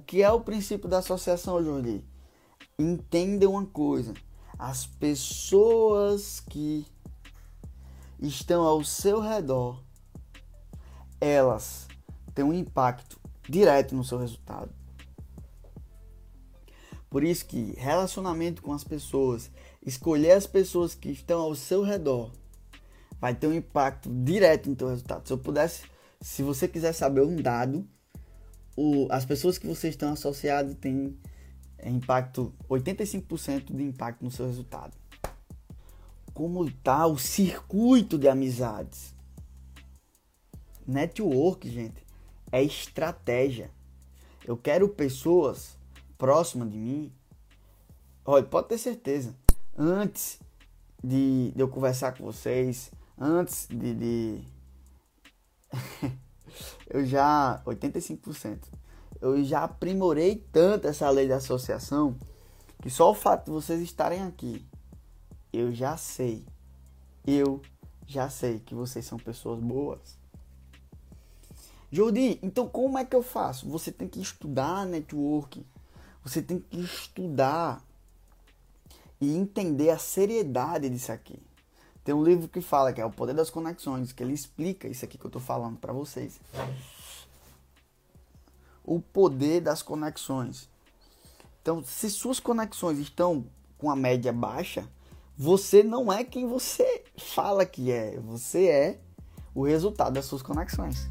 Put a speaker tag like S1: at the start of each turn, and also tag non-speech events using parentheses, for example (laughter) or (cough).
S1: que é o princípio da associação, Jordi? Entenda uma coisa: as pessoas que estão ao seu redor, elas têm um impacto direto no seu resultado. Por isso que relacionamento com as pessoas, escolher as pessoas que estão ao seu redor, vai ter um impacto direto no teu resultado. Se eu pudesse, se você quiser saber um dado, o, as pessoas que vocês estão associados têm impacto 85% de impacto no seu resultado. Como está o circuito de amizades? Network, gente, é estratégia. Eu quero pessoas próximas de mim. Olha, pode ter certeza. Antes de, de eu conversar com vocês, antes de, de... (laughs) eu já 85%. Eu já aprimorei tanto essa lei de associação que só o fato de vocês estarem aqui, eu já sei. Eu já sei que vocês são pessoas boas. Jordi, então como é que eu faço? Você tem que estudar network. Você tem que estudar e entender a seriedade disso aqui. Tem um livro que fala que é o poder das conexões, que ele explica isso aqui que eu estou falando para vocês. O poder das conexões. Então, se suas conexões estão com a média baixa, você não é quem você fala que é. Você é o resultado das suas conexões.